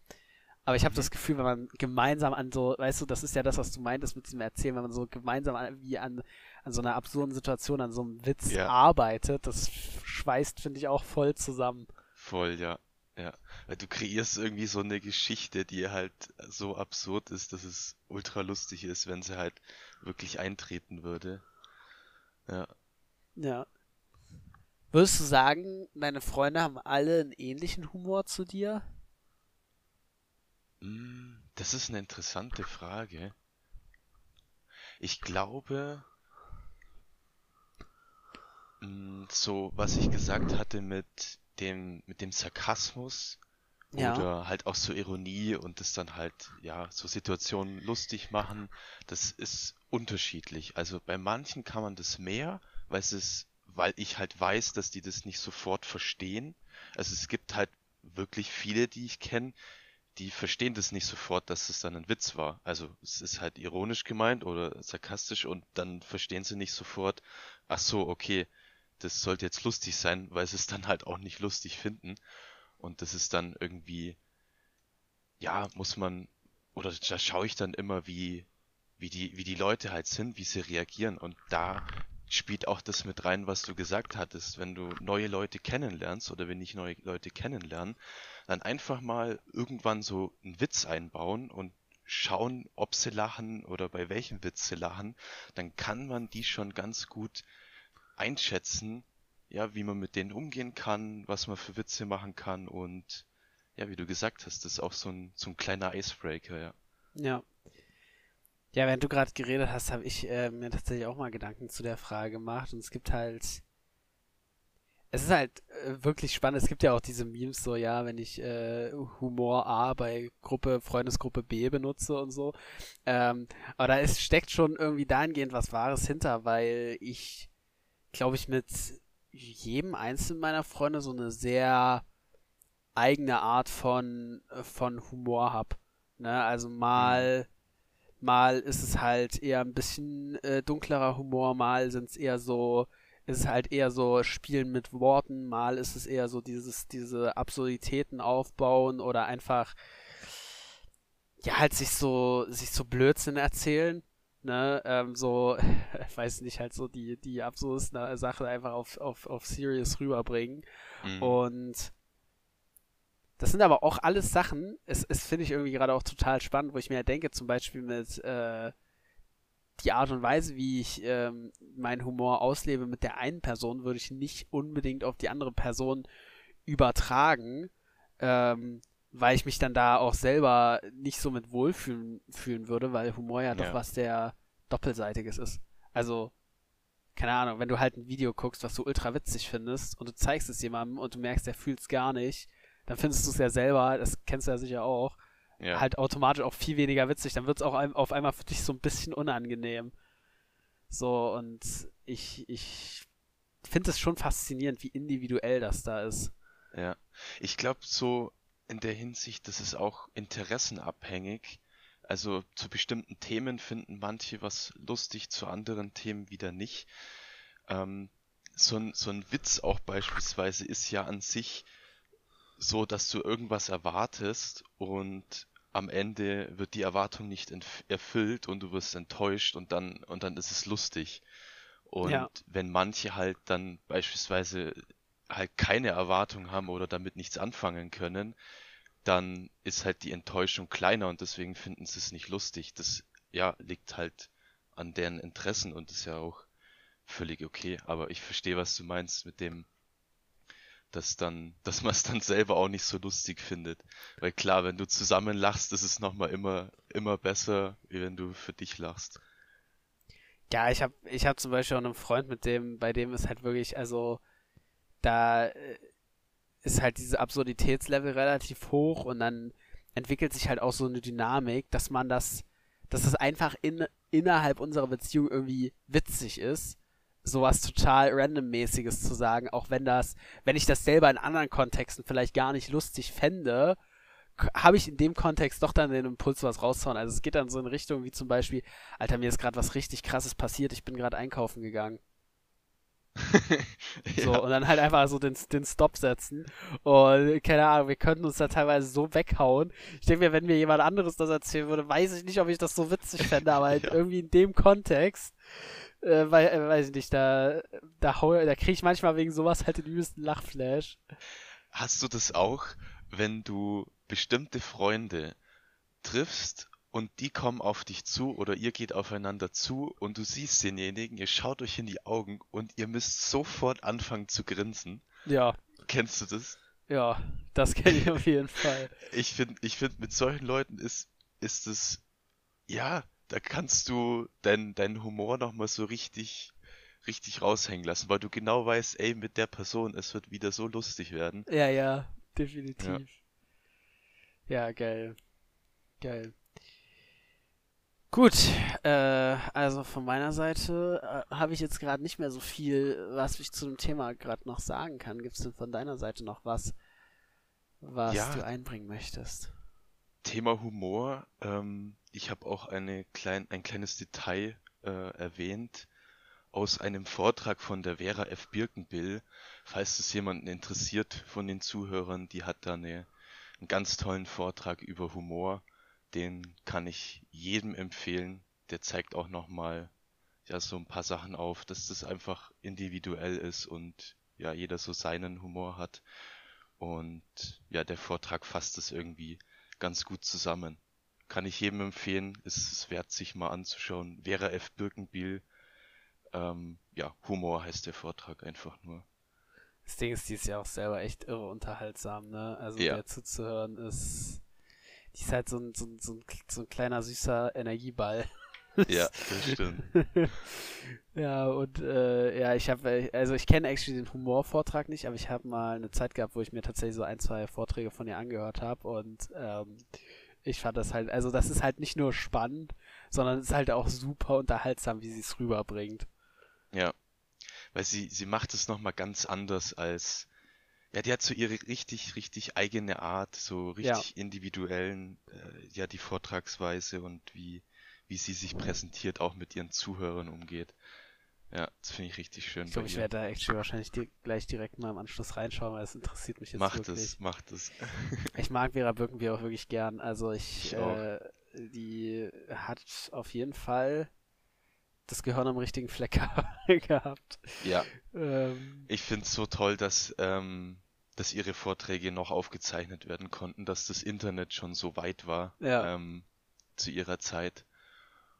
Aber ich habe Mhm. das Gefühl, wenn man gemeinsam an so, weißt du, das ist ja das, was du meintest mit diesem Erzählen, wenn man so gemeinsam an, wie an, an so einer absurden Situation, an so einem Witz Ja. arbeitet, das schweißt, finde ich, auch voll zusammen. Voll, ja. Ja. Weil du kreierst irgendwie so eine Geschichte, die halt so absurd ist, dass es ultra lustig ist, wenn sie halt wirklich eintreten würde. Ja. Ja. Würdest du sagen, deine Freunde haben alle einen ähnlichen Humor zu dir? Mm, Das ist eine interessante Frage. Ich glaube, mm, so was ich gesagt hatte mit dem, mit dem Sarkasmus Ja. oder halt auch so Ironie und das dann halt, ja, so Situationen lustig machen, das ist unterschiedlich. Also bei manchen kann man das mehr, weil es ist, weil ich halt weiß, dass die das nicht sofort verstehen. Also es gibt halt wirklich viele, die ich kenne, die verstehen das nicht sofort, dass es dann ein Witz war. Also es ist halt ironisch gemeint oder sarkastisch und dann verstehen sie nicht sofort, ach so, okay, das sollte jetzt lustig sein, weil sie es dann halt auch nicht lustig finden. Und das ist dann irgendwie, ja, muss man, oder da schaue ich dann immer, wie, wie die, wie die Leute halt sind, wie sie reagieren. Und da spielt auch das mit rein, was du gesagt hattest, wenn du neue Leute kennenlernst oder wenn ich neue Leute kennenlerne, dann einfach mal irgendwann so einen Witz einbauen und schauen, ob sie lachen oder bei welchem Witz sie lachen, dann kann man die schon ganz gut einschätzen, ja, wie man mit denen umgehen kann, was man für Witze machen kann und ja, wie du gesagt hast, das ist auch so ein, so ein kleiner Icebreaker, ja. Ja. Ja, während du gerade geredet hast, habe ich äh, mir tatsächlich auch mal Gedanken zu der Frage gemacht und es gibt halt es ist halt äh, wirklich spannend. Es gibt ja auch diese Memes so, ja, wenn ich äh, Humor A bei Gruppe, Freundesgruppe B benutze und so. Ähm, aber da ist, steckt schon irgendwie dahingehend was Wahres hinter, weil ich, glaube ich, mit jedem einzelnen meiner Freunde so eine sehr eigene Art von, von Humor habe. Ne? Also mal, mhm. mal ist es halt eher ein bisschen äh, dunklerer Humor, mal sind es eher so ist es halt eher so Spielen mit Worten, mal ist es eher so dieses, diese Absurditäten aufbauen oder einfach, ja, halt sich so, sich so Blödsinn erzählen, ne, ähm, so, (laughs) ich weiß nicht, halt so die, die absurdeste Sache einfach auf, auf, auf Serious rüberbringen. Mhm. Und das sind aber auch alles Sachen, es, es finde ich irgendwie gerade auch total spannend, wo ich mir denke, zum Beispiel mit, äh, die Art und Weise, wie ich ähm, meinen Humor auslebe mit der einen Person, würde ich nicht unbedingt auf die andere Person übertragen, ähm, weil ich mich dann da auch selber nicht so mit wohlfühlen fühlen würde, weil Humor ja, ja. doch was der doppelseitiges ist. Also, keine Ahnung, wenn du halt ein Video guckst, was du ultra witzig findest und du zeigst es jemandem und du merkst, der fühlt es gar nicht, dann findest du es ja selber, das kennst du ja sicher auch, ja. halt automatisch auch viel weniger witzig. Dann wird es auch auf einmal für dich so ein bisschen unangenehm. So, und ich, ich finde es schon faszinierend, wie individuell das da ist. Ja, ich glaube, so in der Hinsicht, das ist auch interessenabhängig. Also zu bestimmten Themen finden manche was lustig, zu anderen Themen wieder nicht. Ähm, so, ein, so ein Witz auch beispielsweise ist ja an sich so, dass du irgendwas erwartest und am Ende wird die Erwartung nicht erfüllt und du wirst enttäuscht und dann und dann ist es lustig. Und ja. wenn manche halt dann beispielsweise halt keine Erwartung haben oder damit nichts anfangen können, dann ist halt die Enttäuschung kleiner und deswegen finden sie es nicht lustig. Das ja liegt halt an deren Interessen und ist ja auch völlig okay. Aber ich verstehe, was du meinst mit dem dass dann, (laughs) dass man es dann selber auch nicht so lustig findet. Weil klar, wenn du zusammen lachst, ist es nochmal immer, immer besser, wie wenn du für dich lachst. Ja, ich habe ich hab zum Beispiel auch einen Freund, mit dem, bei dem ist halt wirklich, also da äh, ist halt diese Absurditätslevel relativ hoch und dann entwickelt sich halt auch so eine Dynamik, dass man das, dass es einfach in, innerhalb unserer Beziehung irgendwie witzig ist sowas total randommäßiges zu sagen, auch wenn das, wenn ich das selber in anderen Kontexten vielleicht gar nicht lustig fände, habe ich in dem Kontext doch dann den Impuls, was rauszuhauen. Also es geht dann so in Richtung wie zum Beispiel, Alter, mir ist gerade was richtig krasses passiert, ich bin gerade einkaufen gegangen. Ja. So, und dann halt einfach so den, den Stop setzen. Und keine Ahnung, wir könnten uns da teilweise so weghauen. Ich denke mir, wenn mir jemand anderes das erzählen würde, weiß ich nicht, ob ich das so witzig fände, aber halt (laughs) ja. irgendwie in dem Kontext äh, weil, äh, weiß ich nicht, da, da, da kriege ich manchmal wegen sowas halt den übelsten Lachflash. Hast du das auch, wenn du bestimmte Freunde triffst und die kommen auf dich zu oder ihr geht aufeinander zu und du siehst denjenigen, ihr schaut euch in die Augen und ihr müsst sofort anfangen zu grinsen? Ja. Kennst du das? Ja, das kenne ich auf jeden Fall. (laughs) Ich finde, ich finde, mit solchen Leuten ist, ist es, ja, da kannst du deinen dein Humor nochmal so richtig, richtig raushängen lassen, weil du genau weißt, ey, mit der Person, es wird wieder so lustig werden. Ja, ja, definitiv. Ja, ja geil. Geil. Gut, äh, also von meiner Seite äh, habe ich jetzt gerade nicht mehr so viel, was ich zu dem Thema gerade noch sagen kann. Gibt es denn von deiner Seite noch was, was Ja. du einbringen möchtest. Thema Humor. Ähm, ich habe auch eine klein, ein kleines Detail äh, erwähnt aus einem Vortrag von der Vera F. Birkenbill. Falls es jemanden interessiert von den Zuhörern, die hat da eine, einen ganz tollen Vortrag über Humor. Den kann ich jedem empfehlen. Der zeigt auch nochmal ja, so ein paar Sachen auf, dass das einfach individuell ist und ja, jeder so seinen Humor hat. Und ja, der Vortrag fasst es irgendwie ganz gut zusammen. Kann ich jedem empfehlen, ist es wert, sich mal anzuschauen. Vera F. Birkenbiel, ähm, ja, Humor heißt der Vortrag einfach nur. Das Ding ist, die ist ja auch selber echt irre unterhaltsam, ne? Also Ja. der zuzuhören ist. Die ist halt so ein, so ein, so ein, so ein kleiner süßer Energieball. (laughs) Ja, (laughs) das stimmt. (laughs) ja, und äh, ja, ich habe, also ich kenne actually den Humorvortrag nicht, aber ich habe mal eine Zeit gehabt, wo ich mir tatsächlich so ein, zwei Vorträge von ihr angehört habe und ähm, ich fand das halt, also das ist halt nicht nur spannend, sondern es ist halt auch super unterhaltsam, wie sie es rüberbringt. Ja. Weil sie, sie macht es nochmal ganz anders als, ja, die hat so ihre richtig, richtig eigene Art, so Ja. richtig individuellen, äh, ja, die Vortragsweise und wie, wie sie sich präsentiert, auch mit ihren Zuhörern umgeht. Ja, das finde ich richtig schön Ich glaube, ich werde da actually wahrscheinlich di gleich direkt mal im Anschluss reinschauen, weil es interessiert mich jetzt Macht wirklich. es, macht es. (laughs) Ich mag Vera Birkenbier auch wirklich gern. Also ich, Ich äh, die hat auf jeden Fall das Gehirn am richtigen Fleck (laughs) gehabt. Ja, Ähm, ich finde es so toll, dass, ähm, dass ihre Vorträge noch aufgezeichnet werden konnten, dass das Internet schon so weit war, Ja. ähm, zu ihrer Zeit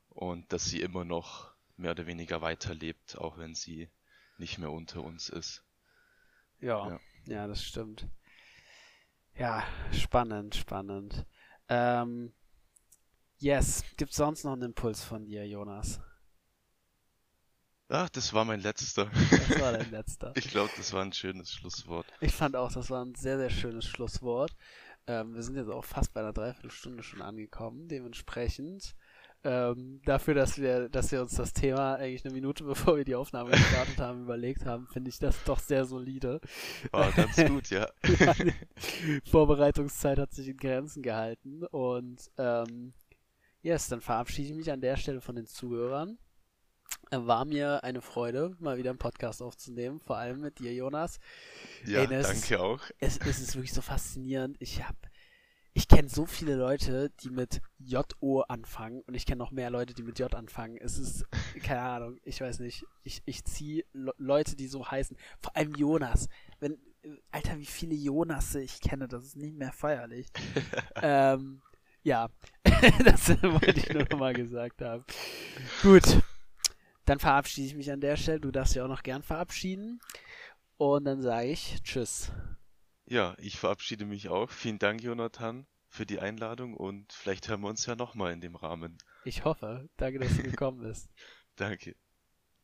und dass sie immer noch mehr oder weniger weiterlebt, auch wenn sie nicht mehr unter uns ist. ja, Ja. ja, das stimmt. Ja, spannend, spannend. Ähm, yes, gibt's sonst noch einen Impuls von dir, Jonas? Ach, das war mein letzter. Das war dein letzter. (laughs) Ich glaube, das war ein schönes Schlusswort. Ich fand auch, das war ein sehr, sehr schönes Schlusswort. Ähm, wir sind jetzt auch fast bei einer Dreiviertelstunde schon angekommen. Dementsprechend ähm, dafür, dass wir, dass wir uns das Thema eigentlich eine Minute (laughs) bevor wir die Aufnahme gestartet haben, überlegt haben, finde ich das doch sehr solide. War ganz (laughs) gut, ja. Die Vorbereitungszeit hat sich in Grenzen gehalten und ähm, yes, dann verabschiede ich mich an der Stelle von den Zuhörern. Äh, War mir eine Freude, mal wieder einen Podcast aufzunehmen, vor allem mit dir, Jonas. Ja, Ey, das- danke auch. Es, es ist wirklich so faszinierend. Ich habe, ich kenne so viele Leute, die mit J-O anfangen und ich kenne noch mehr Leute, die mit J anfangen. Es ist, keine Ahnung, ich weiß nicht. Ich, ich ziehe Le Leute, die so heißen. Vor allem Jonas. Wenn, Alter, wie viele Jonasse ich kenne, das ist nicht mehr feierlich. (laughs) ähm, ja, (laughs) das wollte ich nur noch mal gesagt haben. Gut, dann verabschiede ich mich an der Stelle. Du darfst dich auch noch gern verabschieden. Und dann sage ich Tschüss. Ja, ich verabschiede mich auch. Vielen Dank, Jonathan, für die Einladung und vielleicht hören wir uns ja nochmal in dem Rahmen. Ich hoffe. Danke, dass du gekommen bist. (laughs) Danke.